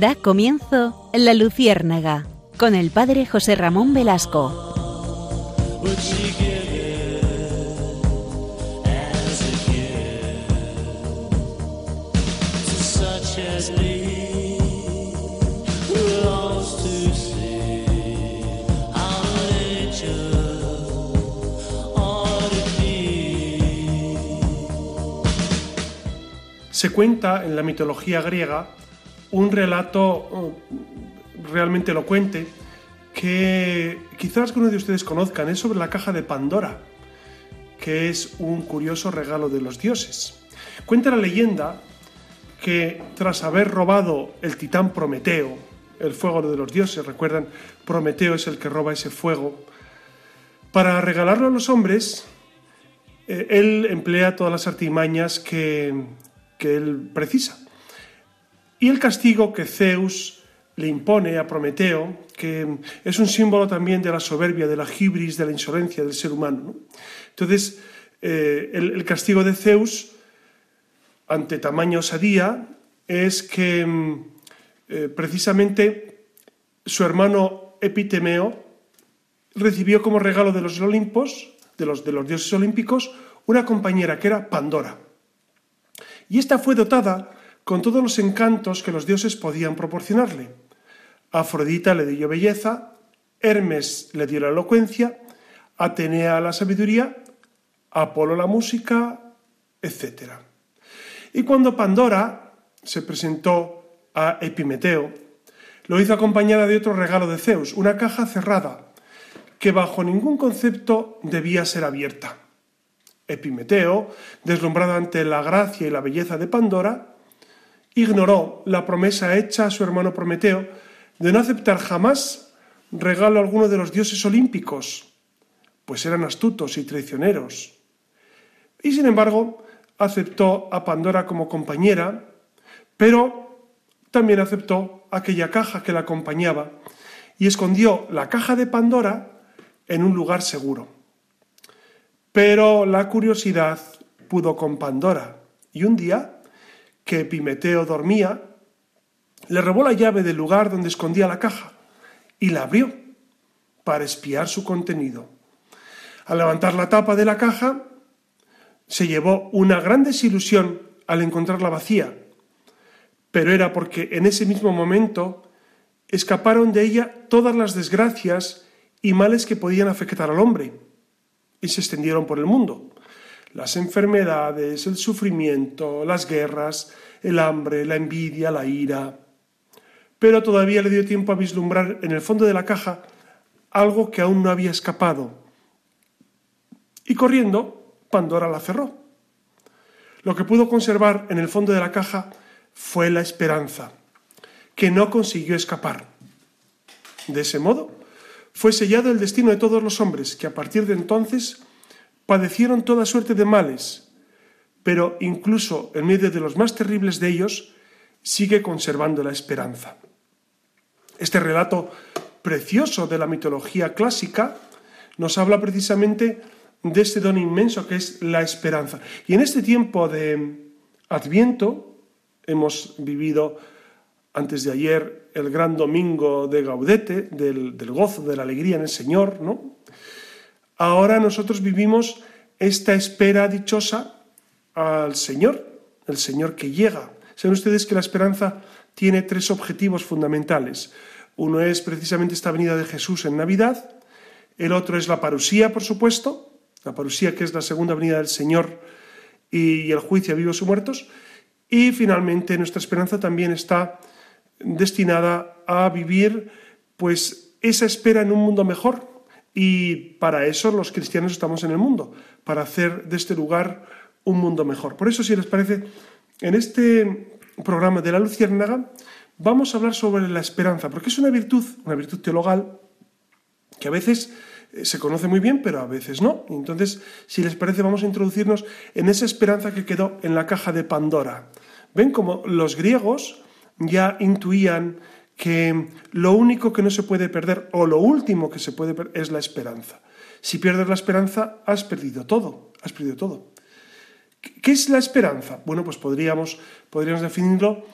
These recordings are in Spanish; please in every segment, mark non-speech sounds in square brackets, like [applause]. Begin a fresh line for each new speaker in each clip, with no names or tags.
Da comienzo La Luciérnaga con el padre José Ramón Velasco.
Se cuenta en la mitología griega un relato uh, realmente elocuente que quizás algunos de ustedes conozcan, es sobre la caja de Pandora, que es un curioso regalo de los dioses. Cuenta la leyenda que tras haber robado el titán Prometeo, el fuego de los dioses, recuerdan, Prometeo es el que roba ese fuego, para regalarlo a los hombres, eh, él emplea todas las artimañas que, que él precisa. Y el castigo que Zeus le impone a Prometeo, que es un símbolo también de la soberbia, de la hibris, de la insolencia del ser humano. Entonces, eh, el, castigo de Zeus ante tamaña osadía es que mm, eh, precisamente su hermano Epitemeo recibió como regalo de los Olimpos, de los, de los dioses olímpicos, una compañera que era Pandora. Y esta fue dotada con todos los encantos que los dioses podían proporcionarle. Afrodita le dio belleza, Hermes le dio la elocuencia, Atenea la sabiduría, Apolo la música, etc. Y cuando Pandora se presentó a Epimeteo, lo hizo acompañada de otro regalo de Zeus, una caja cerrada, que bajo ningún concepto debía ser abierta. Epimeteo, deslumbrado ante la gracia y la belleza de Pandora, ignoró la promesa hecha a su hermano Prometeo de no aceptar jamás regalo alguno de los dioses olímpicos, pues eran astutos y traicioneros. Y sin embargo, aceptó a Pandora como compañera, pero también aceptó aquella caja que la acompañaba y escondió la caja de Pandora en un lugar seguro. Pero la curiosidad pudo con Pandora, y un día, que Epimeteo dormía, le robó la llave del lugar donde escondía la caja y la abrió para espiar su contenido. Al levantar la tapa de la caja, se llevó una gran desilusión al encontrarla vacía, pero era porque en ese mismo momento escaparon de ella todas las desgracias y males que podían afectar al hombre y se extendieron por el mundo. Las enfermedades, el sufrimiento, las guerras, el hambre, la envidia, la ira. Pero todavía le dio tiempo a vislumbrar en el fondo de la caja algo que aún no había escapado. Y corriendo, Pandora la cerró. Lo que pudo conservar en el fondo de la caja fue la esperanza, que no consiguió escapar. De ese modo, fue sellado el destino de todos los hombres, que a partir de entonces padecieron toda suerte de males, pero incluso en medio de los más terribles de ellos, sigue conservando la esperanza. Este relato precioso de la mitología clásica nos habla precisamente de este don inmenso que es la esperanza. Y en este tiempo de Adviento hemos vivido antes de ayer el gran domingo de Gaudete, del, gozo, de la alegría en el Señor, ¿no? Ahora nosotros vivimos esta espera dichosa al Señor, el Señor que llega. Saben ustedes que la esperanza tiene tres objetivos fundamentales. Uno es precisamente esta venida de Jesús en Navidad, el otro es la parusía, por supuesto, la parusía que es la segunda venida del Señor y el juicio a vivos y muertos, y finalmente nuestra esperanza también está destinada a vivir pues esa espera en un mundo mejor. Y para eso los cristianos estamos en el mundo, para hacer de este lugar un mundo mejor. Por eso, si les parece, en este programa de la Luciérnaga vamos a hablar sobre la esperanza, porque es una virtud, una virtud teologal, que a veces eh, se conoce muy bien, pero a veces no. Entonces, si les parece, vamos a introducirnos en esa esperanza que quedó en la caja de Pandora. Ven como los griegos ya intuían que lo único que no se puede perder o lo último que se puede perder es la esperanza. Si pierdes la esperanza, has perdido todo, has perdido todo. ¿Qué es la esperanza? Bueno, pues podríamos, podríamos definirlo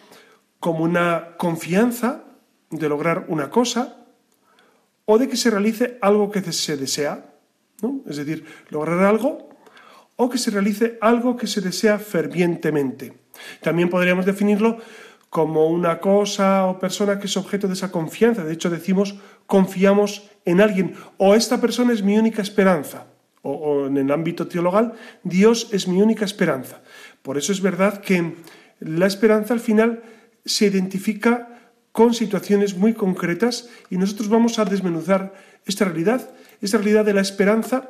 como una confianza de lograr una cosa o de que se realice algo que se desea, es decir, lograr algo o que se realice algo que se desea fervientemente. También podríamos definirlo como una cosa o persona que es objeto de esa confianza. De hecho, decimos confiamos en alguien o esta persona es mi única esperanza. O, en el ámbito teologal, Dios es mi única esperanza. Por eso es verdad que la esperanza al final se identifica con situaciones muy concretas y nosotros vamos a desmenuzar esta realidad, esta realidad de la esperanza,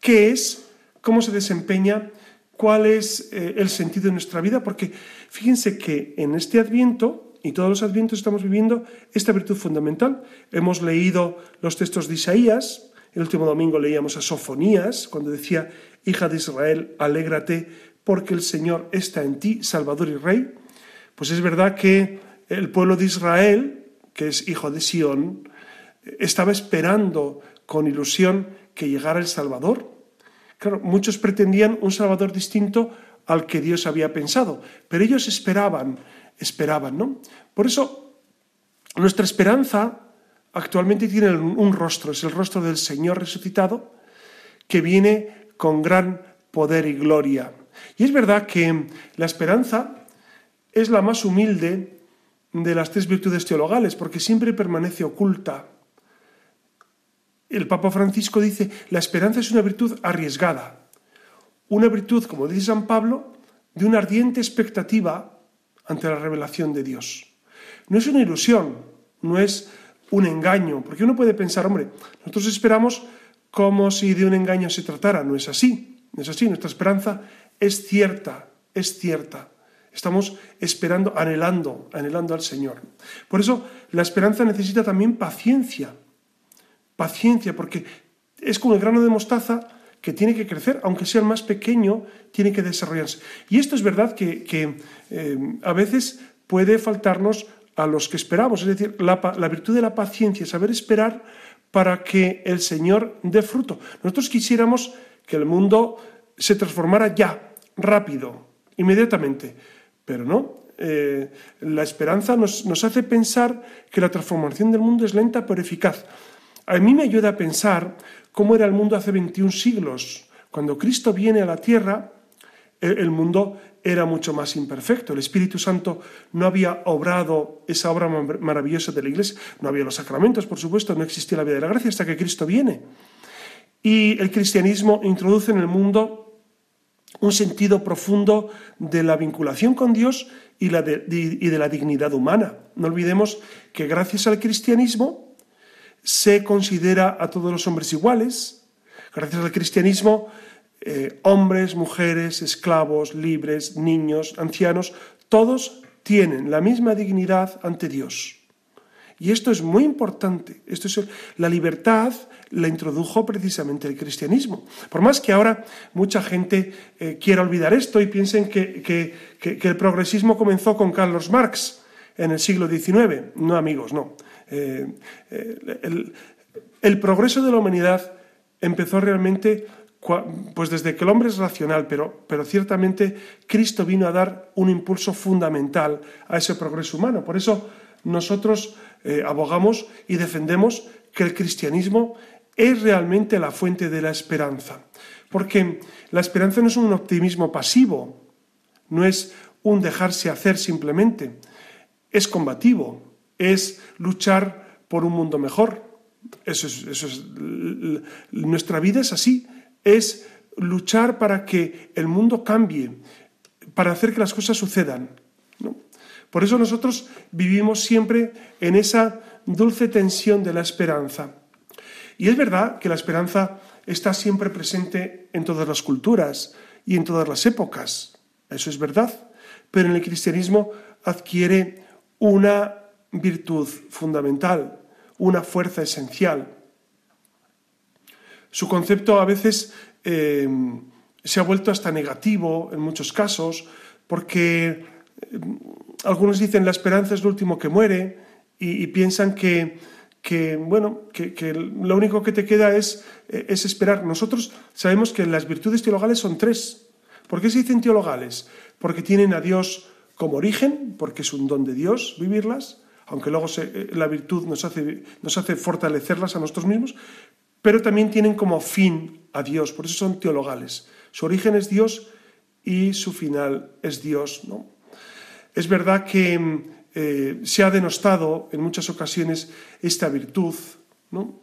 qué es, cómo se desempeña, cuál es eh, el sentido de nuestra vida, porque fíjense que en este adviento y todos los advientos estamos viviendo esta virtud fundamental. Hemos leído los textos de Isaías, el último domingo leíamos a Sofonías, cuando decía, hija de Israel, alégrate porque el Señor está en ti, Salvador y Rey. Pues es verdad que el pueblo de Israel, que es hijo de Sión, estaba esperando con ilusión que llegara el Salvador. Claro, muchos pretendían un Salvador distinto al que Dios había pensado, pero ellos esperaban, esperaban, ¿no? Por eso, nuestra esperanza actualmente tiene un rostro, es el rostro del Señor resucitado, que viene con gran poder y gloria. Y es verdad que la esperanza es la más humilde de las tres virtudes teologales, porque siempre permanece oculta. El Papa Francisco dice, la esperanza es una virtud arriesgada, una virtud, como dice San Pablo, de una ardiente expectativa ante la revelación de Dios. No es una ilusión, no es un engaño, porque uno puede pensar, hombre, nosotros esperamos como si de un engaño se tratara, no es así, no es así, nuestra esperanza es cierta, es cierta. Estamos esperando, anhelando, anhelando al Señor. Por eso la esperanza necesita también paciencia. Paciencia, porque es como el grano de mostaza que tiene que crecer, aunque sea el más pequeño, tiene que desarrollarse. Y esto es verdad que, eh, a veces puede faltarnos a los que esperamos, es decir, la, la virtud de la paciencia, saber esperar para que el Señor dé fruto. Nosotros quisiéramos que el mundo se transformara ya, rápido, inmediatamente. Pero no, eh, la esperanza nos, nos, hace pensar que la transformación del mundo es lenta pero eficaz. A mí me ayuda a pensar cómo era el mundo hace 21 siglos. Cuando Cristo viene a la tierra, el, el mundo era mucho más imperfecto. El Espíritu Santo no había obrado esa obra maravillosa de la Iglesia. No había los sacramentos, por supuesto, no existía la vida de la gracia hasta que Cristo viene. Y el cristianismo introduce en el mundo un sentido profundo de la vinculación con Dios y, de, la dignidad humana. No olvidemos que gracias al cristianismo se considera a todos los hombres iguales. Gracias al cristianismo, eh, hombres, mujeres, esclavos, libres, niños, ancianos, todos tienen la misma dignidad ante Dios. Y esto es muy importante. Esto es, la libertad la introdujo precisamente el cristianismo. Por más que ahora mucha gente eh, quiera olvidar esto y piensen que, el progresismo comenzó con Carlos Marx en el siglo XIX. No, amigos, no. Eh, eh, el, progreso de la humanidad empezó realmente pues desde que el hombre es racional, pero, pero ciertamente Cristo vino a dar un impulso fundamental a ese progreso humano. Por eso nosotros abogamos y defendemos que el cristianismo es realmente la fuente de la esperanza. Porque la esperanza no es un optimismo pasivo, no es un dejarse hacer simplemente, es combativo, es luchar por un mundo mejor. Eso es, nuestra vida es así, es luchar para que el mundo cambie, para hacer que las cosas sucedan. Por eso nosotros vivimos siempre en esa dulce tensión de la esperanza. Y es verdad que la esperanza está siempre presente en todas las culturas y en todas las épocas. Eso es verdad. Pero en el cristianismo adquiere una virtud fundamental, una fuerza esencial. Su concepto a veces eh, se ha vuelto hasta negativo en muchos casos, porque eh, algunos dicen la esperanza es lo último que muere y piensan que que, bueno, que, lo único que te queda es, eh, es esperar. Nosotros sabemos que las virtudes teologales son tres. ¿Por qué se dicen teologales? Porque tienen a Dios como origen, porque es un don de Dios vivirlas, aunque luego eh, la virtud nos hace, fortalecerlas a nosotros mismos, pero también tienen como fin a Dios, por eso son teologales. Su origen es Dios y su final es Dios. ¿no? Es verdad que eh, se ha denostado en muchas ocasiones esta virtud. ¿no?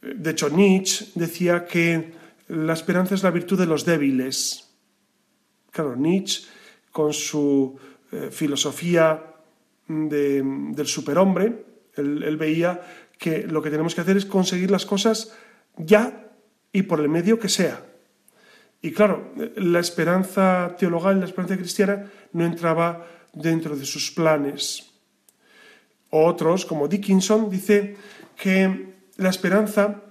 De hecho, Nietzsche decía que la esperanza es la virtud de los débiles. Claro, Nietzsche, con su eh, filosofía del superhombre, él, veía que lo que tenemos que hacer es conseguir las cosas ya y por el medio que sea. Y claro, la esperanza teologal, la esperanza cristiana, no entraba dentro de sus planes. Otros, como Dickinson, dice que la esperanza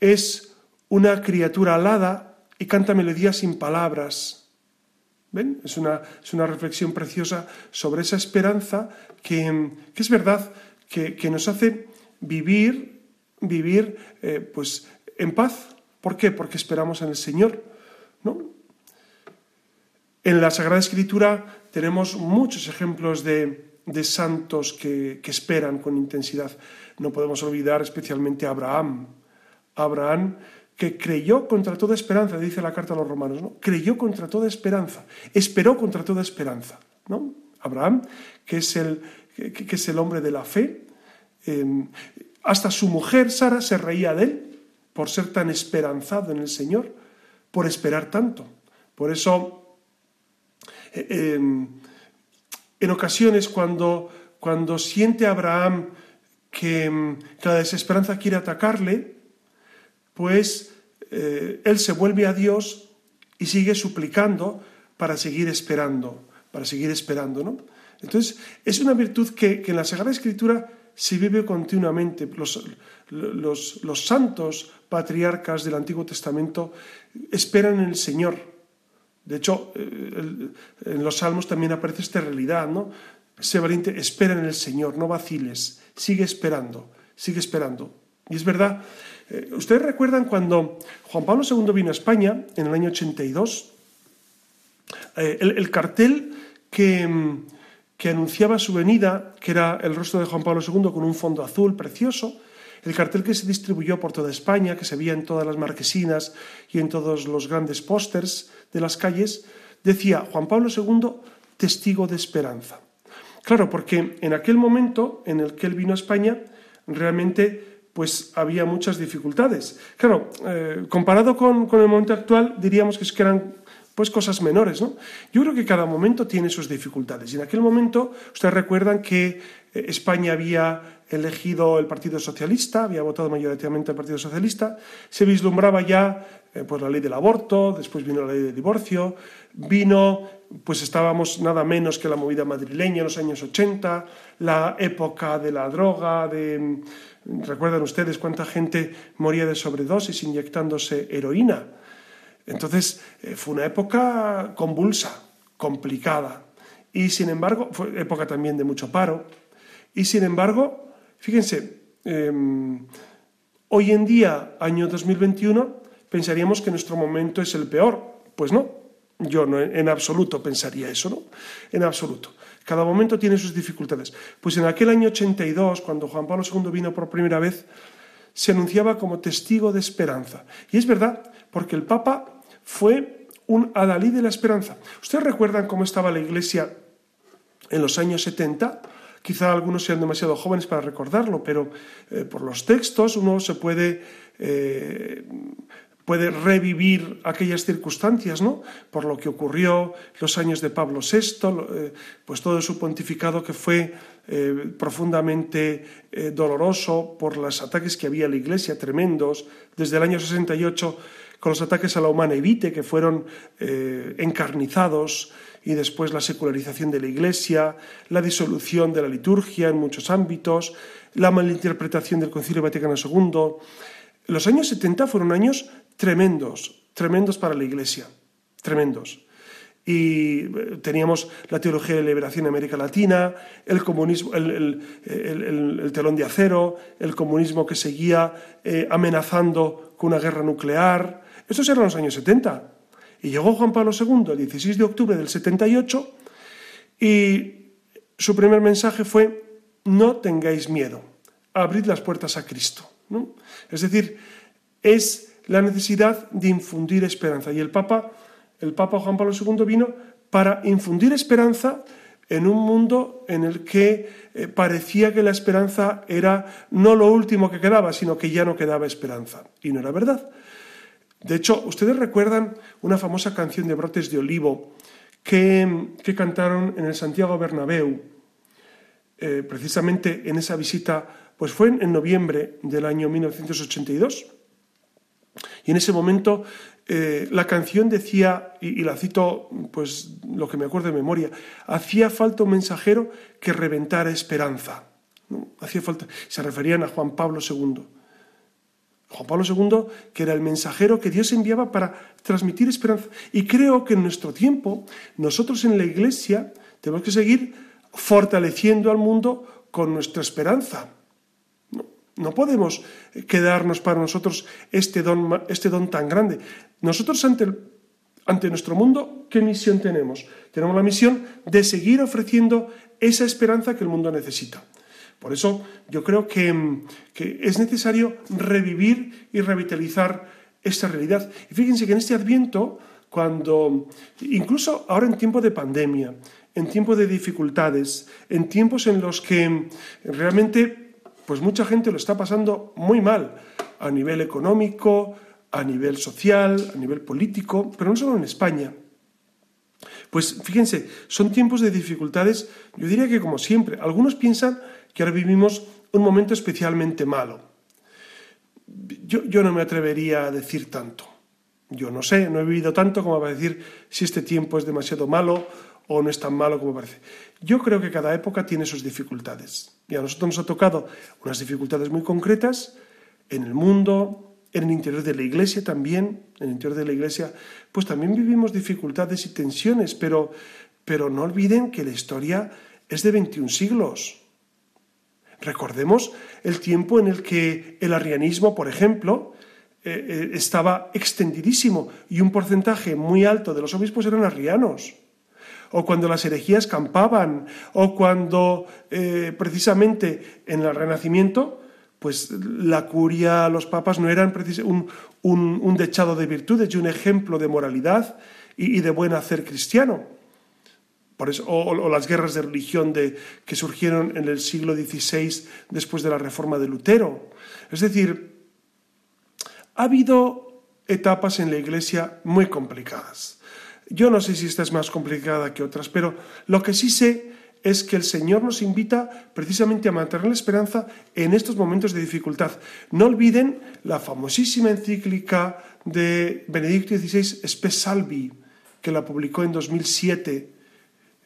es una criatura alada y canta melodías sin palabras. ¿Ven? Es una, es una reflexión preciosa sobre esa esperanza que, es verdad que, nos hace vivir, vivir eh, pues, en paz. ¿Por qué? Porque esperamos en el Señor. ¿no? En la Sagrada Escritura tenemos muchos ejemplos de, santos que, esperan con intensidad. No podemos olvidar especialmente a Abraham. Abraham que creyó contra toda esperanza, dice la carta a los romanos, ¿no? Creyó contra toda esperanza, esperó contra toda esperanza, ¿no? Abraham, que es el, que, es el hombre de la fe, em, hasta su mujer Sara se reía de él por ser tan esperanzado en el Señor, por esperar tanto. Por eso, eh, em, en ocasiones cuando, cuando siente Abraham que, em, que la desesperanza quiere atacarle, pues eh, él se vuelve a Dios y sigue suplicando para seguir esperando, para seguir esperando, ¿no? Entonces, es una virtud que, en la Sagrada Escritura se vive continuamente. Los, los, santos patriarcas del Antiguo Testamento esperan en el Señor. De hecho, eh, en los Salmos también aparece esta realidad, ¿no? Sé valiente, espera en el Señor, no vaciles, sigue esperando, sigue esperando. Y es verdad eh, Ustedes recuerdan cuando Juan Pablo II vino a España en el año 82, eh, el, cartel que, que, anunciaba su venida, que era el rostro de Juan Pablo II con un fondo azul precioso, el cartel que se distribuyó por toda España, que se veía en todas las marquesinas y en todos los grandes pósters de las calles, decía Juan Pablo II, testigo de esperanza. Claro, porque en aquel momento en el que él vino a España, realmente pues había muchas dificultades. Claro, eh, comparado con, el momento actual, diríamos que eran pues cosas menores, ¿no? Yo creo que cada momento tiene sus dificultades. Y en aquel momento, ustedes recuerdan que eh, España había elegido el Partido Socialista, había votado mayoritariamente el Partido Socialista, se vislumbraba ya eh, pues la ley del aborto, después vino la ley del divorcio, vino, pues estábamos nada menos que la movida madrileña en los años 80, la época de la droga, de Recuerdan ustedes cuánta gente moría de sobredosis inyectándose heroína. Entonces, eh, fue una época convulsa, complicada. Y sin embargo, fue época también de mucho paro. Y sin embargo, fíjense, em, hoy en día, año 2021, pensaríamos que nuestro momento es el peor. Pues no, yo no, en absoluto pensaría eso, ¿no? En absoluto. Cada momento tiene sus dificultades. Pues en aquel año 82, cuando Juan Pablo II vino por primera vez, se anunciaba como testigo de esperanza. Y es verdad, porque el Papa fue un adalí de la esperanza. ¿Ustedes recuerdan cómo estaba la Iglesia en los años 70? Quizá algunos sean demasiado jóvenes para recordarlo, pero eh, por los textos uno se puede eh, puede revivir aquellas circunstancias, ¿no? Por lo que ocurrió los años de Pablo VI, eh, pues todo su pontificado que fue eh, profundamente eh, doloroso por los ataques que había a la Iglesia, tremendos, desde el año 68 con los ataques a la humana evite, que fueron encarnizados, y después la secularización de la Iglesia, la disolución de la liturgia en muchos ámbitos, la malinterpretación del Concilio Vaticano II. Los años 70 fueron años tremendos, tremendos para la Iglesia, tremendos. Y eh, teníamos la teología de liberación en América Latina, el comunismo, el, telón de acero, el comunismo que seguía eh, amenazando con una guerra nuclear. Estos eran los años 70. Y llegó Juan Pablo II el 16 de octubre del 78 Y su primer mensaje fue, no tengáis miedo, abrid las puertas a Cristo. Es decir, es la necesidad de infundir esperanza. Y el Papa, el Papa Juan Pablo II vino para infundir esperanza en un mundo en el que eh, parecía que la esperanza era no lo último que quedaba, sino que ya no quedaba esperanza. Y no era verdad. De hecho, ustedes recuerdan una famosa canción de Brotes de Olivo que, cantaron en el Santiago Bernabéu, eh, precisamente en esa visita, pues fue en, noviembre del año 1982. Y en ese momento eh, la canción decía, y, la cito, pues lo que me acuerdo de memoria, hacía falta un mensajero que reventara esperanza. Hacía falta, se referían a Juan Pablo II. Juan Pablo II, que era el mensajero que Dios enviaba para transmitir esperanza. Y creo que en nuestro tiempo, nosotros en la Iglesia tenemos que seguir fortaleciendo al mundo con nuestra esperanza. No, podemos quedarnos para nosotros este don, este don tan grande. Nosotros ante, ante nuestro mundo, ¿qué misión tenemos? Tenemos la misión de seguir ofreciendo esa esperanza que el mundo necesita. Por eso yo creo que, es necesario revivir y revitalizar esta realidad. Y fíjense que en este adviento, cuando, incluso ahora en tiempo de pandemia, en tiempo de dificultades, en tiempos en los que realmente pues mucha gente lo está pasando muy mal a nivel económico, a nivel social, a nivel político, pero no solo en España. Pues fíjense, son tiempos de dificultades, yo diría que como siempre, algunos piensan que ahora vivimos un momento especialmente malo. Yo, yo, no me atrevería a decir tanto. Yo no sé, no he vivido tanto como para decir si este tiempo es demasiado malo o no es tan malo como parece. Yo creo que cada época tiene sus dificultades. Y a nosotros nos ha tocado unas dificultades muy concretas en el mundo, en el interior de la iglesia también, en el interior de la iglesia, pues también vivimos dificultades y tensiones, pero, pero no olviden que la historia es de 21 siglos. Recordemos el tiempo en el que el arrianismo, por ejemplo, eh, eh, estaba extendidísimo y un porcentaje muy alto de los obispos eran arrianos. O cuando las herejías campaban, o cuando eh, precisamente en el Renacimiento, pues la curia, los papas no eran un, un, dechado de virtudes y un ejemplo de moralidad y, de buen hacer cristiano o, las guerras de religión de, que surgieron en el siglo XVI después de la reforma de Lutero. Es decir, ha habido etapas en la Iglesia muy complicadas. Yo no sé si esta es más complicada que otras, pero lo que sí sé es que el Señor nos invita precisamente a mantener la esperanza en estos momentos de dificultad. No olviden la famosísima encíclica de Benedicto XVI, Spes Salvi, que la publicó en 2007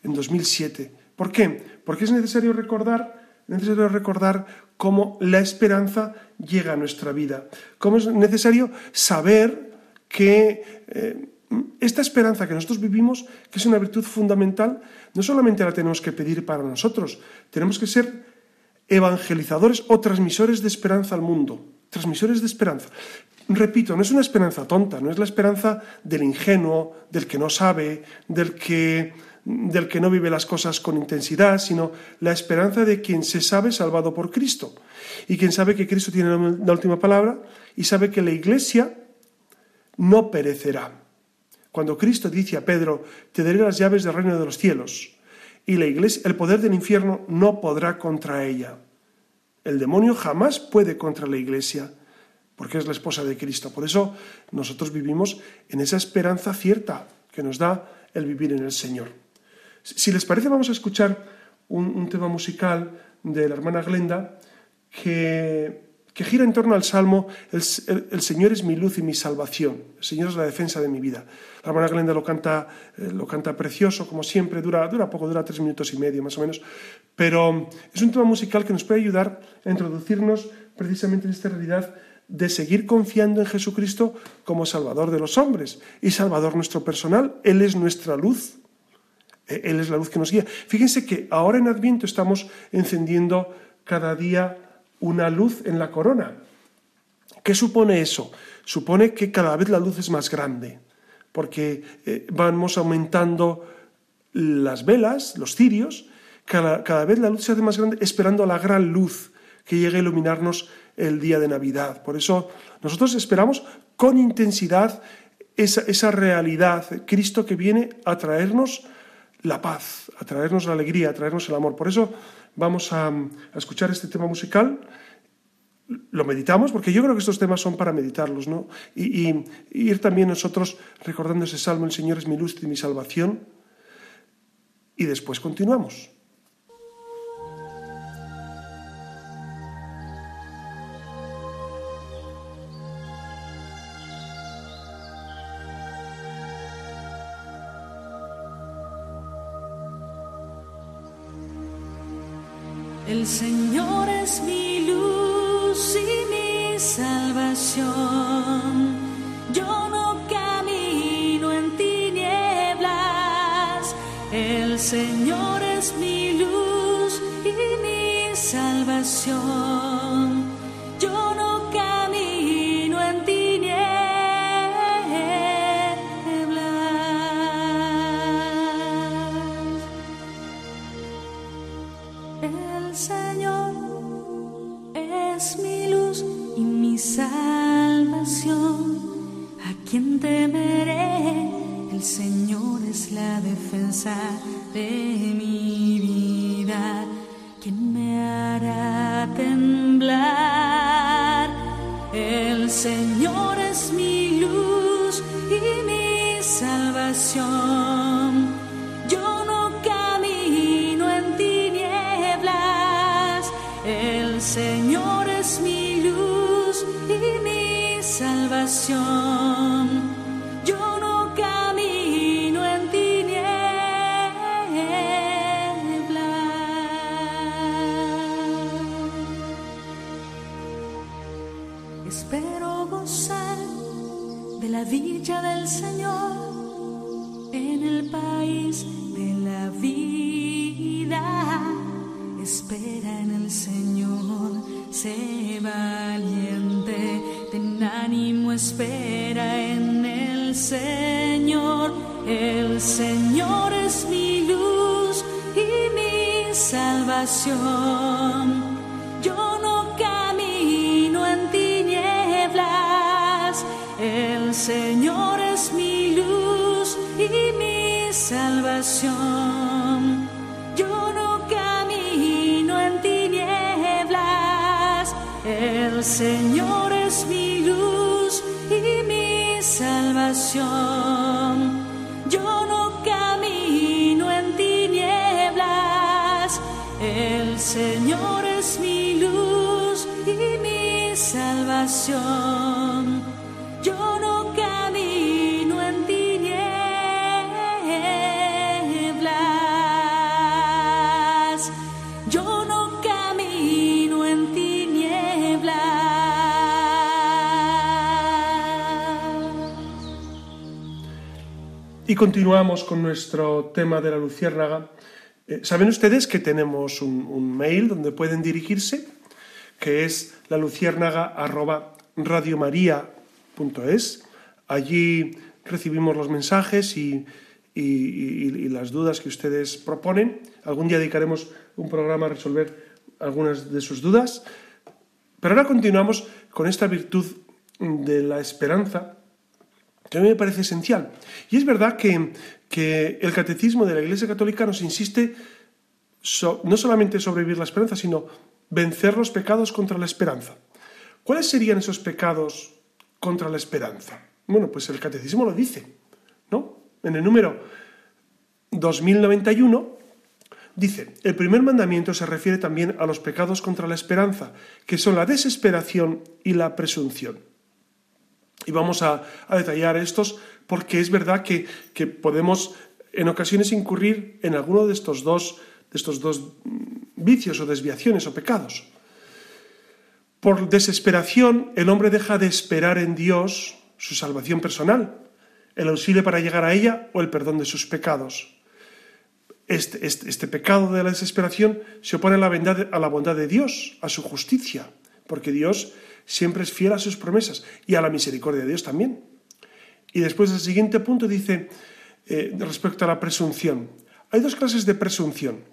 en 2007. ¿Por qué? Porque es necesario recordar, necesario recordar cómo la esperanza llega a nuestra vida, cómo es necesario saber que eh, esta esperanza que nosotros vivimos, que es una virtud fundamental, no solamente la tenemos que pedir para nosotros, tenemos que ser evangelizadores o transmisores de esperanza al mundo, transmisores de esperanza. Repito, no es una esperanza tonta, no es la esperanza del ingenuo, del que no sabe, del que del que no vive las cosas con intensidad, sino la esperanza de quien se sabe salvado por Cristo y quien sabe que Cristo tiene la última palabra y sabe que la iglesia no perecerá. Cuando Cristo dice a Pedro, te daré las llaves del reino de los cielos, y la iglesia, el poder del infierno no podrá contra ella. El demonio jamás puede contra la iglesia, porque es la esposa de Cristo. Por eso nosotros vivimos en esa esperanza cierta que nos da el vivir en el Señor. Si les parece, vamos a escuchar un, tema musical de la hermana Glenda que, gira en torno al salmo el, Señor es mi luz y mi salvación, el Señor es la defensa de mi vida. La hermana Glenda lo canta, eh, lo canta precioso, como siempre, dura, dura poco, dura tres minutos y medio más o menos, pero es un tema musical que nos puede ayudar a introducirnos precisamente en esta realidad de seguir confiando en Jesucristo como Salvador de los hombres y Salvador nuestro personal. Él es nuestra luz, eh, Él es la luz que nos guía. Fíjense que ahora en Adviento estamos encendiendo cada día una luz en la corona. ¿Qué supone eso? Supone que cada vez la luz es más grande, porque eh, vamos aumentando las velas, los cirios, cada, cada vez la luz se hace más grande esperando a la gran luz que llegue a iluminarnos el día de Navidad. Por eso nosotros esperamos con intensidad esa, esa realidad, Cristo que viene a traernos la paz, a traernos la alegría, a traernos el amor. Por eso vamos a, escuchar este tema musical lo meditamos, porque yo creo que estos temas son para meditarlos, ¿no? Y, y, ir también nosotros recordando ese salmo, el Señor es mi luz y mi salvación, y después continuamos.
Señor es mi luz y mi salvación. Yo no camino en tinieblas. El Señor espera en el Señor. El Señor es mi luz y mi salvación. Yo no camino en tinieblas, el Señor es mi luz y mi salvación. Yo no camino en tinieblas, el Señor Yo no camino en tinieblas, el Señor es mi luz y mi salvación.
Continuamos con nuestro tema de la luciérnaga. Eh, Saben ustedes que tenemos un, mail donde pueden dirigirse, que es la. Allí recibimos los mensajes y- y las dudas que ustedes proponen. Algún día dedicaremos un programa a resolver algunas de sus dudas. Pero ahora continuamos con esta virtud de la esperanza que a mí me parece esencial. Y es verdad que, que el catecismo de la Iglesia Católica nos insiste no solamente sobre vivir la esperanza, sino vencer los pecados contra la esperanza. ¿Cuáles serían esos pecados contra la esperanza? Bueno, pues el catecismo lo dice, ¿no? En el número 2091 dice, el primer mandamiento se refiere también a los pecados contra la esperanza, que son la desesperación y la presunción. Y vamos a, a detallar estos porque es verdad que, que podemos en ocasiones incurrir en alguno de estos dos, de estos dos mm, vicios o desviaciones o pecados. Por desesperación, el hombre deja de esperar en Dios su salvación personal, el auxilio para llegar a ella o el perdón de sus pecados. Este, este- este pecado de la desesperación se opone a la, bondad, a la bondad de Dios, a su justicia, porque Dios siempre es fiel a sus promesas y a la misericordia de Dios también. Y después el siguiente punto dice, eh, respecto a la presunción, Hay dos clases de presunción.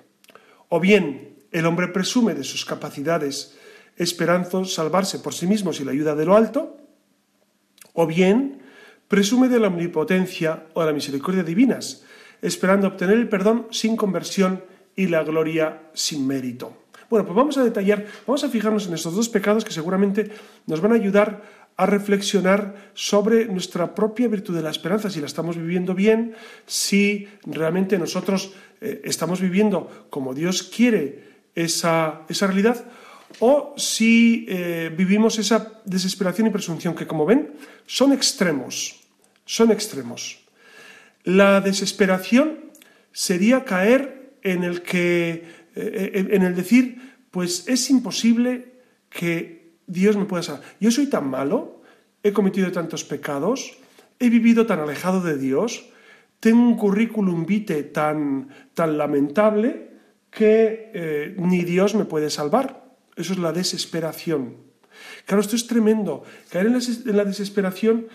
O bien el hombre presume de sus capacidades, esperando salvarse por sí mismo sin la ayuda de lo alto, o bien presume de la omnipotencia o de la misericordia divinas, esperando obtener el perdón sin conversión y la gloria sin mérito. Bueno, pues vamos a detallar, vamos a fijarnos en estos dos pecados que seguramente nos van a ayudar a reflexionar sobre nuestra propia virtud de la esperanza, si la estamos viviendo bien, si realmente nosotros eh, estamos viviendo como Dios quiere esa, esa realidad, o si eh, vivimos esa desesperación y presunción, que como ven, son extremos, son extremos. La desesperación sería caer en el que eh, en el decir, pues es imposible que Dios me pueda salvar. Yo soy tan malo, he cometido tantos pecados, he vivido tan alejado de Dios, tengo un currículum vitae tan, tan lamentable que eh, ni Dios me puede salvar. Eso es la desesperación. Claro, esto es tremendo. Caer en la desesperación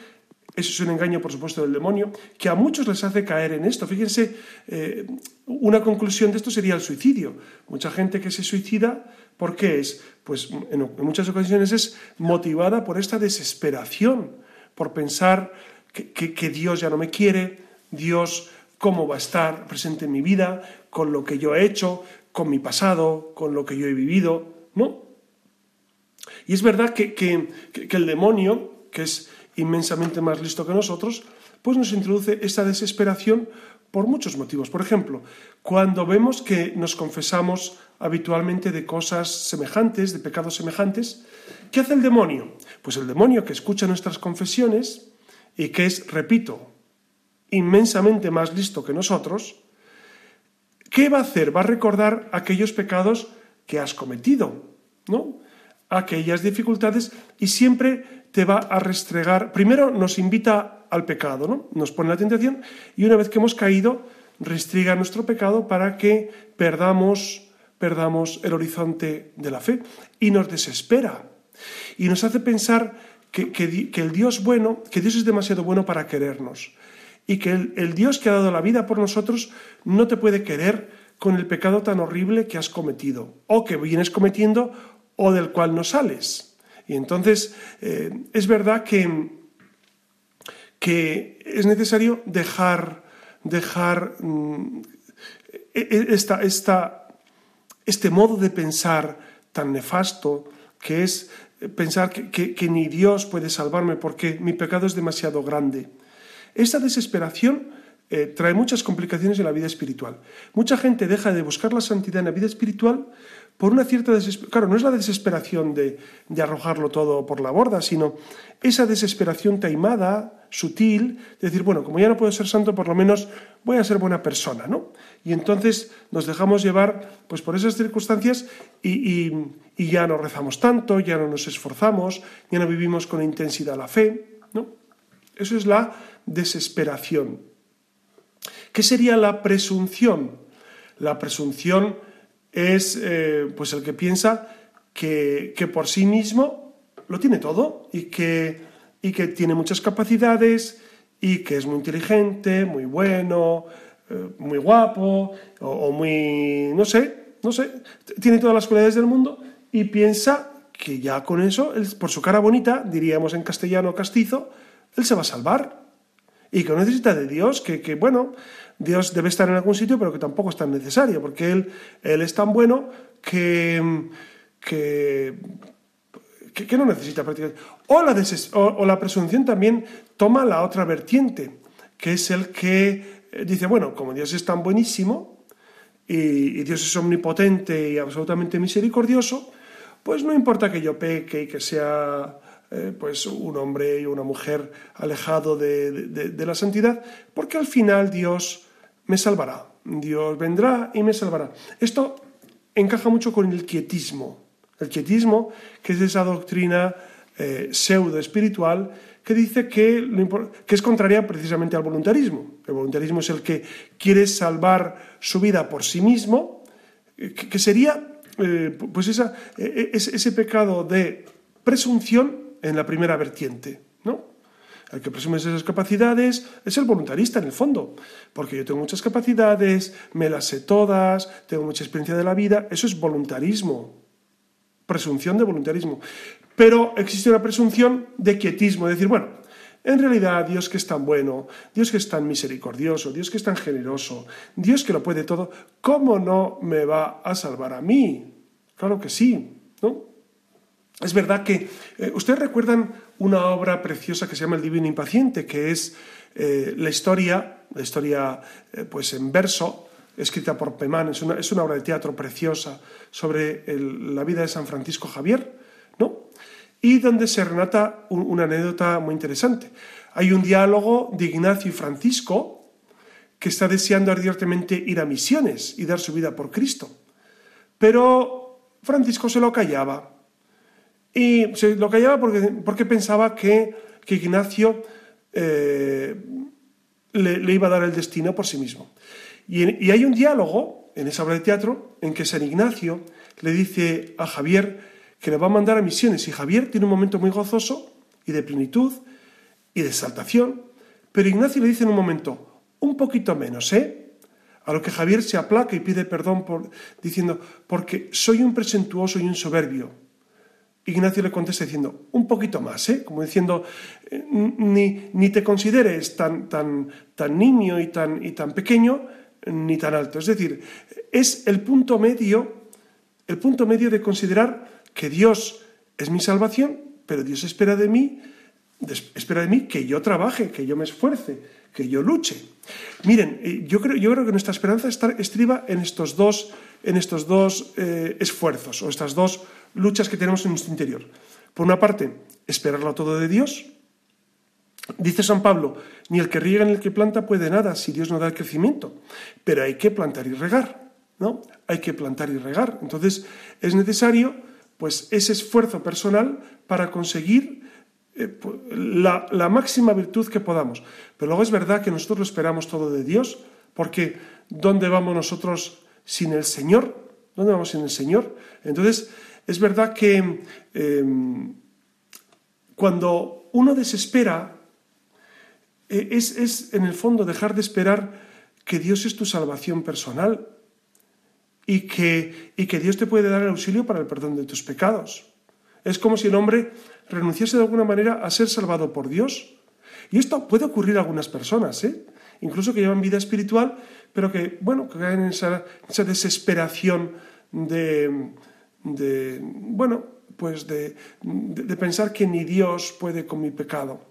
eso es un engaño, por supuesto, del demonio, que a muchos les hace caer en esto. Fíjense, eh, una conclusión de esto sería el suicidio. Mucha gente que se suicida, ¿por qué es? Pues en, muchas ocasiones es motivada por esta desesperación, por pensar que, Dios ya no me quiere, Dios cómo va a estar presente en mi vida, con lo que yo he hecho, con mi pasado, con lo que yo he vivido, ¿no? Y es verdad que, que el demonio, que es inmensamente más listo que nosotros, pues nos introduce esta desesperación por muchos motivos. Por ejemplo, cuando vemos que nos confesamos habitualmente de cosas semejantes, de pecados semejantes, ¿qué hace el demonio? Pues el demonio que escucha nuestras confesiones y que es, repito, inmensamente más listo que nosotros, ¿qué va a hacer? Va a recordar aquellos pecados que has cometido, ¿no? Aquellas dificultades y siempre te va a restregar, primero nos invita al pecado, ¿no? Nos pone la tentación y una vez que hemos caído, restriga nuestro pecado para que perdamos, perdamos el horizonte de la fe y nos desespera y nos hace pensar que, el Dios bueno, que Dios es demasiado bueno para querernos y que el Dios que ha dado la vida por nosotros no te puede querer con el pecado tan horrible que has cometido o que vienes cometiendo o del cual no sales. Y entonces eh, es verdad que, que, es necesario dejar, dejar mm, e, e, esta, este modo de pensar tan nefasto que es pensar que, ni Dios puede salvarme porque mi pecado es demasiado grande. Esta desesperación eh, trae muchas complicaciones en la vida espiritual. Mucha gente deja de buscar la santidad en la vida espiritual por una cierta desesperación. Claro, no es la desesperación de, arrojarlo todo por la borda, sino esa desesperación taimada, sutil, de decir, bueno, como ya no puedo ser santo, por lo menos voy a ser buena persona, ¿no? Y entonces nos dejamos llevar pues, por esas circunstancias y, ya no rezamos tanto, ya no nos esforzamos, ya no vivimos con intensidad la fe, ¿no? Eso es la desesperación. ¿Qué sería la presunción? La presunción es eh, pues el que piensa que, por sí mismo lo tiene todo y que, y que tiene muchas capacidades y que es muy inteligente, muy bueno, eh, muy guapo o, muy, no sé, no sé, tiene todas las cualidades del mundo y piensa que ya con eso, por su cara bonita, diríamos en castellano castizo, él se va a salvar y que no necesita de Dios, que, que bueno, Dios debe estar en algún sitio, pero que tampoco es tan necesario, porque Él, él es tan bueno que, que, que, no necesita prácticamente. O la, presunción también toma la otra vertiente, que es el que eh, dice, bueno, como Dios es tan buenísimo y, Dios es omnipotente y absolutamente misericordioso, pues no importa que yo peque y que sea eh, pues un hombre y una mujer alejado de, de, la santidad, porque al final Dios me salvará. Dios vendrá y me salvará. Esto encaja mucho con el quietismo. El quietismo, que es esa doctrina eh, pseudo espiritual que dice que, es contraria precisamente al voluntarismo. El voluntarismo es el que quiere salvar su vida por sí mismo, eh, que, sería eh, pues esa, ese pecado de presunción en la primera vertiente. ¿no? El que presume esas capacidades es el voluntarista en el fondo, porque yo tengo muchas capacidades, me las sé todas, tengo mucha experiencia de la vida, eso es voluntarismo, presunción de voluntarismo. Pero existe una presunción de quietismo, es decir, bueno, en realidad Dios que es tan bueno, Dios que es tan misericordioso, Dios que es tan generoso, Dios que lo puede todo, ¿cómo no me va a salvar a mí? Claro que sí, ¿no? Es verdad que eh, ustedes recuerdan una obra preciosa que se llama El Divino Impaciente, que es eh, la historia, la historia eh, pues en verso, escrita por Pemán, es una, es una obra de teatro preciosa sobre la vida de San Francisco Javier, ¿no? Y donde se relata una anécdota muy interesante. Hay un diálogo de Ignacio y Francisco que está deseando ardientemente ir a misiones y dar su vida por Cristo. Pero Francisco se lo callaba y se lo callaba porque, porque pensaba que, que Ignacio eh, le, iba a dar el destino por sí mismo. Y, hay un diálogo en esa obra de teatro en que San Ignacio le dice a Javier que le va a mandar a misiones y Javier tiene un momento muy gozoso y de plenitud y de exaltación, pero Ignacio le dice en un momento, un poquito menos, ¿eh? A lo que Javier se aplaca y pide perdón por, diciendo, porque soy un presentuoso y un soberbio Ignacio le contesta diciendo, un poquito más, ¿eh? como diciendo, eh, ni, ni, te consideres tan, tan, tan niño y tan, y tan pequeño, ni tan alto. Es decir, es el punto medio, el punto medio de considerar que Dios es mi salvación, pero Dios espera de mí, espera de mí que yo trabaje, que yo me esfuerce, que yo luche. Miren, eh, yo creo, yo creo que nuestra esperanza estriba en estos dos, en estos dos esfuerzos, o estas dos luchas que tenemos en nuestro interior. Por una parte, esperarlo todo de Dios. Dice San Pablo, ni el que riega ni el que planta puede nada si Dios no da el crecimiento, pero hay que plantar y regar, ¿no? Hay que plantar y regar. Entonces, es necesario pues ese esfuerzo personal para conseguir eh, la, la, máxima virtud que podamos. Pero luego es verdad que nosotros lo esperamos todo de Dios, porque ¿dónde vamos nosotros sin el Señor? ¿Dónde vamos sin el Señor? Entonces, es verdad que em, cuando uno desespera, e, es, en el fondo dejar de esperar que Dios es tu salvación personal y que, y que Dios te puede dar el auxilio para el perdón de tus pecados. Es como si el hombre renunciase de alguna manera a ser salvado por Dios. Y esto puede ocurrir a algunas personas, ¿eh? Incluso que llevan vida espiritual, pero que, bueno, que caen en esa desesperación de, bueno, pues de, pensar que ni Dios puede con mi pecado.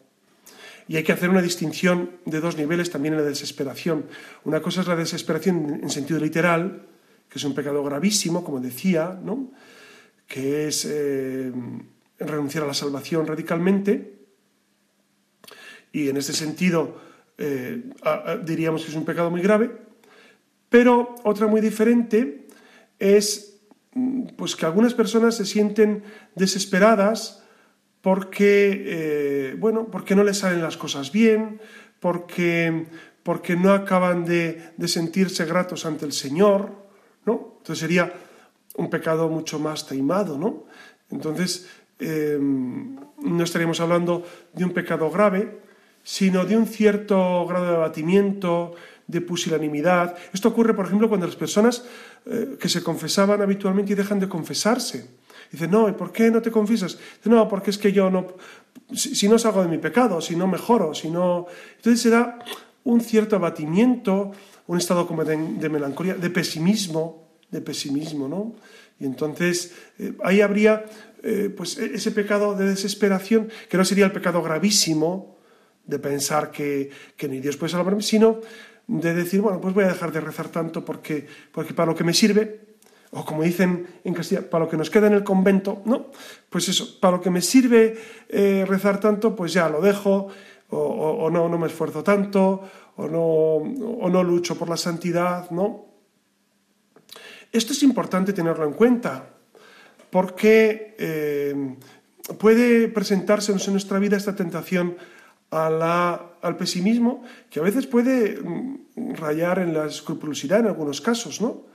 Y hay que hacer una distinción de dos niveles también en la desesperación. Una cosa es la desesperación en sentido literal, que es un pecado gravísimo, como decía, ¿no? que es eh, renunciar a la salvación radicalmente. Y en ese sentido eh, diríamos que es un pecado muy grave. Pero otra muy diferente es pues que algunas personas se sienten desesperadas porque, eh, bueno, porque no les salen las cosas bien, porque, porque no acaban de, sentirse gratos ante el Señor, ¿no? Entonces sería un pecado mucho más taimado, ¿no? Entonces, eh, no estaríamos hablando de un pecado grave, sino de un cierto grado de abatimiento, de pusilanimidad. Esto ocurre, por ejemplo, cuando las personas eh, que se confesaban habitualmente y dejan de confesarse. Dice, no, ¿y por qué no te confiesas? Dice, no, porque es que yo no, si, no salgo de mi pecado, si no mejoro, si no... Entonces se da un cierto abatimiento, un estado como de, melancolía, de pesimismo, de pesimismo, ¿no? Y entonces eh, ahí habría eh, pues e, ese pecado de desesperación, que no sería el pecado gravísimo de pensar que, ni Dios puede salvarme, sino de decir, bueno, pues voy a dejar de rezar tanto porque, porque para lo que me sirve, o como dicen en Castilla, para lo que nos queda en el convento, no, pues eso, para lo que me sirve eh, rezar tanto, pues ya lo dejo, o, no, no me esfuerzo tanto, o no, o no lucho por la santidad, ¿no? Esto es importante tenerlo en cuenta, porque eh, puede presentársenos en nuestra vida esta tentación al pesimismo, que a veces puede mm, rayar en la escrupulosidad en algunos casos, ¿no?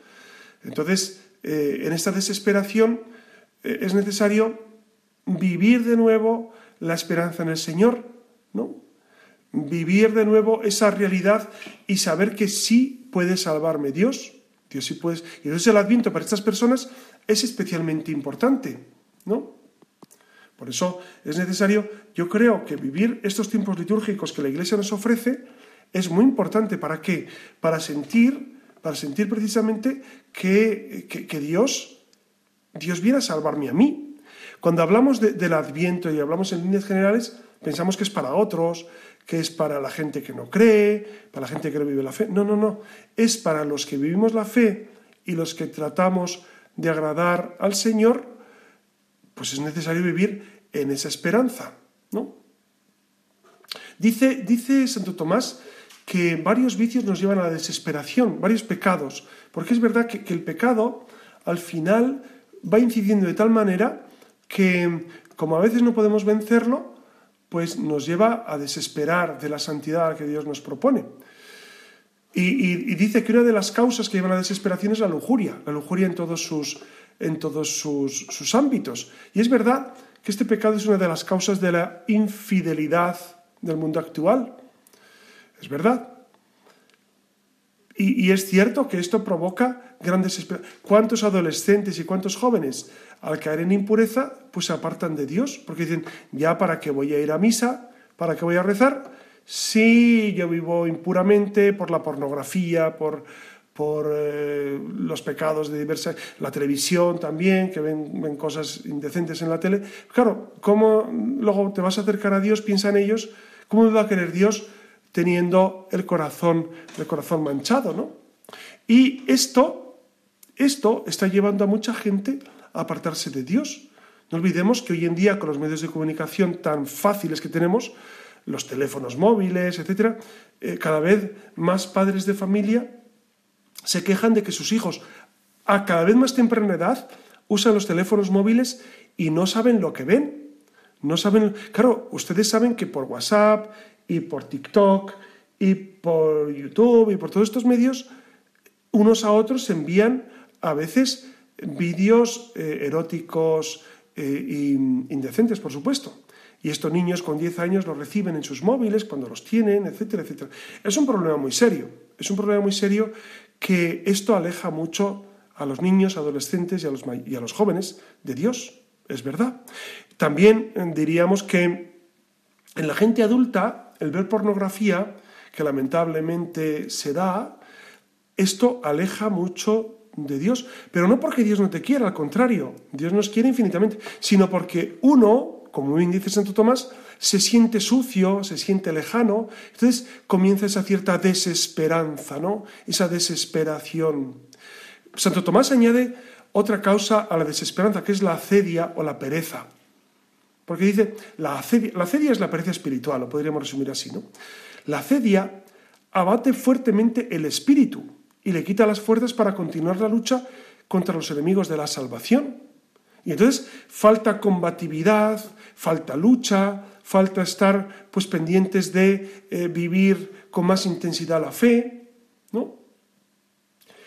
Entonces, eh, en esta desesperación eh, es necesario vivir de nuevo la esperanza en el Señor, ¿no? vivir de nuevo esa realidad y saber que sí puede salvarme Dios. Dios sí puede. Y entonces el adviento para estas personas es especialmente importante, ¿no? Por eso es necesario, yo creo que vivir estos tiempos litúrgicos que la Iglesia nos ofrece es muy importante. ¿Para qué? Para sentir, para sentir precisamente que, que, Dios, Dios viene salvarme a mí. Cuando hablamos del Adviento y hablamos en líneas generales, pensamos que es para otros, que es para la gente que no cree, para la gente que no vive la fe. No, no, no. Es para los que vivimos la fe y los que tratamos de agradar al Señor, pues es necesario vivir en esa esperanza, ¿no? Dice, dice Santo Tomás que varios vicios nos llevan a la desesperación, varios pecados, porque es verdad que, el pecado al final va incidiendo de tal manera que como a veces no podemos vencerlo, pues nos lleva a desesperar de la santidad que Dios nos propone. Y, dice que una de las causas que llevan a la desesperación es la lujuria, la lujuria en todos, sus, en todos sus, sus ámbitos. Y es verdad que este pecado es una de las causas de la infidelidad del mundo actual. Es verdad. Y, es cierto que esto provoca gran desesperación. ¿Cuántos adolescentes y cuántos jóvenes al caer en impureza pues se apartan de Dios? Porque dicen, ya para qué voy a ir a misa, para qué voy a rezar, si yo vivo impuramente por la pornografía, por, por eh, los pecados de diversa... La televisión también, que ven, cosas indecentes en la tele. Claro, ¿cómo luego te vas a acercar a Dios? Piensa en ellos. ¿Cómo va a querer Dios? teniendo el corazón, el corazón manchado, ¿no? Y esto, esto está llevando a mucha gente a apartarse de Dios. No olvidemos que hoy en día, con los medios de comunicación tan fáciles que tenemos, los teléfonos móviles, etc., eh, cada vez más padres de familia se quejan de que sus hijos, a cada vez más temprana edad, usan los teléfonos móviles y no saben lo que ven. No saben. Claro, ustedes saben que por WhatsApp y por TikTok y por YouTube y por todos estos medios, unos a otros envían a veces vídeos eh, eróticos e indecentes, por supuesto. Y estos niños con 10 años los reciben en sus móviles cuando los tienen, etcétera, etcétera. Es un problema muy serio. Es un problema muy serio que esto aleja mucho a los niños, adolescentes y a los, y a los jóvenes de Dios. Es verdad. También diríamos que en la gente adulta el ver pornografía, que lamentablemente se da, esto aleja mucho de Dios, pero no porque Dios no te quiera, al contrario, Dios nos quiere infinitamente, sino porque uno, como bien dice Santo Tomás, se siente sucio, se siente lejano, entonces comienza esa cierta desesperanza, ¿no? Esa desesperación. Santo Tomás añade otra causa a la desesperanza, que es la acedia o la pereza. Porque dice, la acedia, la es la pereza espiritual, lo podríamos resumir así, ¿no? La acedia abate fuertemente el espíritu y le quita las fuerzas para continuar la lucha contra los enemigos de la salvación. Y entonces falta combatividad, falta lucha, falta estar pues pendientes de eh, vivir con más intensidad la fe, ¿no?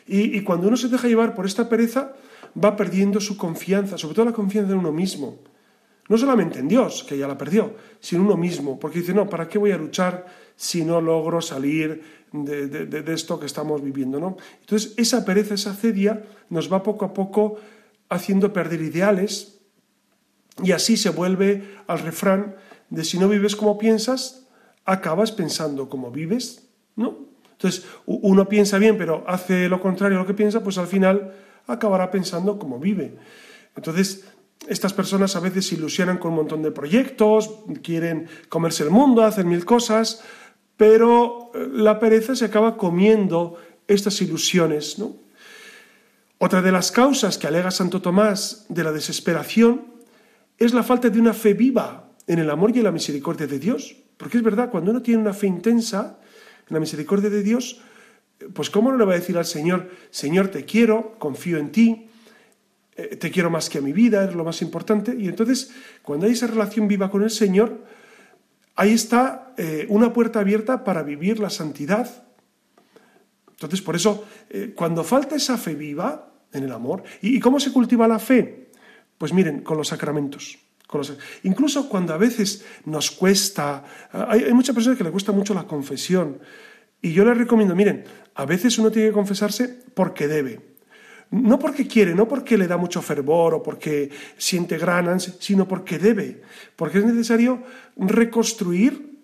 Y, cuando uno se deja llevar por esta pereza, va perdiendo su confianza, sobre todo la confianza en uno mismo. No solamente en Dios, que ya la perdió, sino en uno mismo, porque dice, no, ¿para qué voy a luchar si no logro salir de, esto que estamos viviendo? ¿no? Entonces, esa pereza, esa cedia, nos va poco a poco haciendo perder ideales y así se vuelve al refrán de si no vives como piensas, acabas pensando como vives, ¿no? Entonces, uno piensa bien, pero hace lo contrario a lo que piensa, pues al final acabará pensando como vive. Entonces, estas personas a veces se ilusionan con un montón de proyectos, quieren comerse el mundo, hacer mil cosas, pero eh, la pereza se acaba comiendo estas ilusiones. Otra de las causas que alega Santo Tomás de la desesperación es la falta de una fe viva en el amor y en la misericordia de Dios. Porque es verdad, cuando uno tiene una fe intensa en la misericordia de Dios, pues ¿cómo no le va a decir al Señor, Señor, te quiero, confío en ti, eh, te quiero más que a mi vida, es lo más importante. Y entonces, cuando hay esa relación viva con el Señor, ahí está eh, una puerta abierta para vivir la santidad. Entonces, por eso, eh, cuando falta esa fe viva en el amor, ¿y, cómo se cultiva la fe? Pues miren, con los sacramentos. Incluso cuando a veces nos cuesta, hay, hay muchas personas que le cuesta mucho la confesión. Y yo les recomiendo, miren, a veces uno tiene que confesarse porque debe. No porque quiere, no porque le da mucho fervor o porque siente gran sino porque debe, porque es necesario reconstruir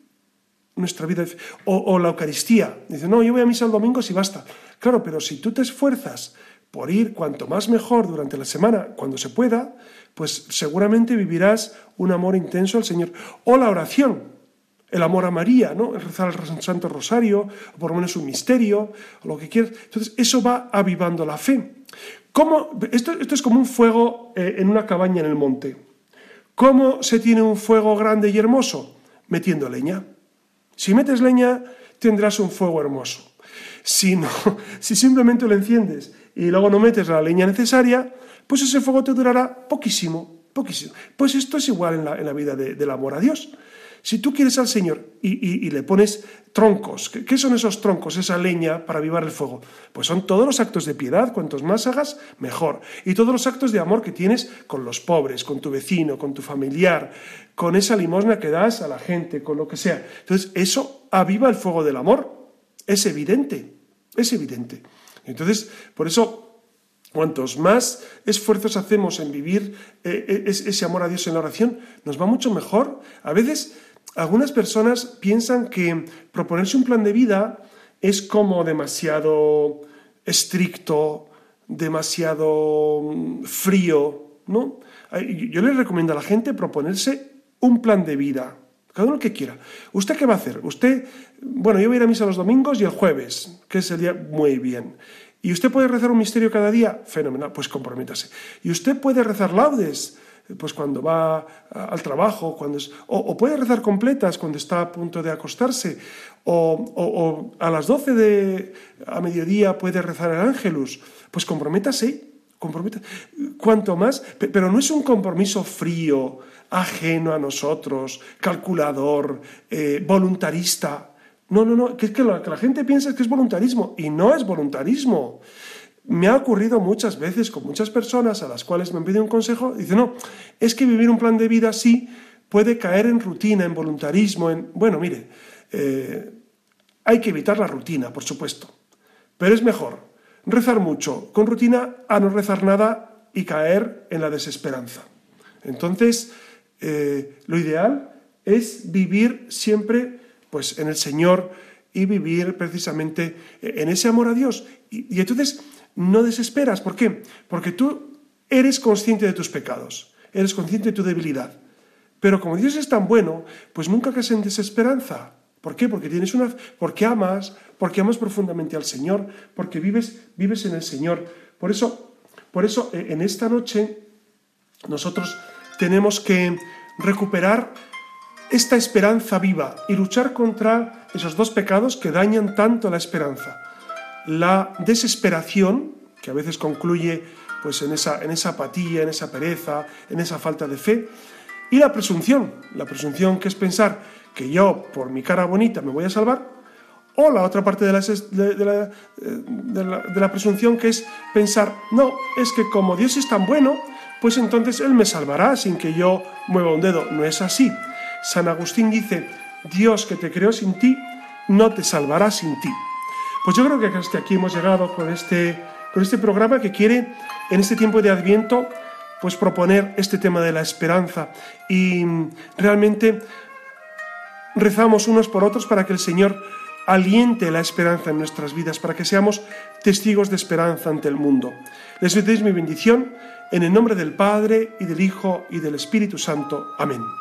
nuestra vida. O, o, la Eucaristía. Dice, no, yo voy a misa el domingo si basta. Claro, pero si tú te esfuerzas por ir cuanto más mejor durante la semana, cuando se pueda, pues seguramente vivirás un amor intenso al Señor. O la oración, el amor a María, ¿no? El rezar el Santo Rosario, o por lo menos un misterio, o lo que quieras. Entonces, eso va avivando la fe. ¿Cómo? Esto, esto es como un fuego eh, en una cabaña en el monte. ¿Cómo se tiene un fuego grande y hermoso? Metiendo leña. Si metes leña, tendrás un fuego hermoso. Si, no, [laughs] si simplemente lo enciendes y luego no metes la leña necesaria, pues ese fuego te durará poquísimo, poquísimo. Pues esto es igual en la, vida del amor a Dios. Si tú quieres al Señor y, le pones troncos, ¿qué, son esos troncos, esa leña para avivar el fuego? Pues son todos los actos de piedad, cuantos más hagas, mejor. Y todos los actos de amor que tienes con los pobres, con tu vecino, con tu familiar, con esa limosna que das a la gente, con lo que sea. Entonces, eso aviva el fuego del amor. Es evidente, es evidente. Entonces, por eso Cuantos más esfuerzos hacemos en vivir eh, eh, ese amor a Dios en la oración, nos va mucho mejor. A veces algunas personas piensan que proponerse un plan de vida es como demasiado estricto, demasiado mm, frío, ¿no? Yo les recomiendo a la gente proponerse un plan de vida, cada uno que quiera. ¿Usted qué va a hacer? Usted, bueno, yo voy a ir a misa los domingos y el jueves, que es el día muy bien. ¿Y usted puede rezar un misterio cada día? Fenomenal, pues comprométase. ¿Y usted puede rezar laudes? Pues cuando va al trabajo, cuando es, o, puede rezar completas cuando está a punto de acostarse, o, a las 12 de a mediodía puede rezar el ángelus. Pues comprométase, comprométase. Cuanto más, pero no es un compromiso frío, ajeno a nosotros, calculador, eh, voluntarista. No, no, no, que es que lo que la gente piensa es que es voluntarismo y no es voluntarismo. Me ha ocurrido muchas veces con muchas personas a las cuales me han pedido un consejo, dicen, no, es que vivir un plan de vida así puede caer en rutina, en voluntarismo, en... Bueno, mire, eh, hay que evitar la rutina, por supuesto, pero es mejor rezar mucho con rutina a no rezar nada y caer en la desesperanza. Entonces, eh, lo ideal es vivir siempre pues en el Señor y vivir precisamente en ese amor a Dios. Y, entonces no desesperas. ¿Por qué? Porque tú eres consciente de tus pecados, eres consciente de tu debilidad. Pero como Dios es tan bueno, pues nunca caes en desesperanza. ¿Por qué? Porque tienes una, porque amas, porque amas profundamente al Señor, porque vives, vives en el Señor. Por eso, por eso eh, en esta noche nosotros tenemos que recuperar esta esperanza viva y luchar contra esos dos pecados que dañan tanto la esperanza. La desesperación, que a veces concluye pues, en, esa, en esa apatía, en esa pereza, en esa falta de fe, y la presunción, la presunción que es pensar que yo por mi cara bonita me voy a salvar, o la otra parte de la, de, la, de la, presunción que es pensar, no, es que como Dios es tan bueno, pues entonces Él me salvará sin que yo mueva un dedo. No es así. San Agustín dice, Dios que te creó sin ti, no te salvará sin ti. Pues yo creo que hasta aquí hemos llegado con este, con este programa que quiere, en este tiempo de Adviento, pues proponer este tema de la esperanza. Y realmente rezamos unos por otros para que el Señor aliente la esperanza en nuestras vidas, para que seamos testigos de esperanza ante el mundo. Les doy mi bendición en el nombre del Padre y del Hijo y del Espíritu Santo. Amén.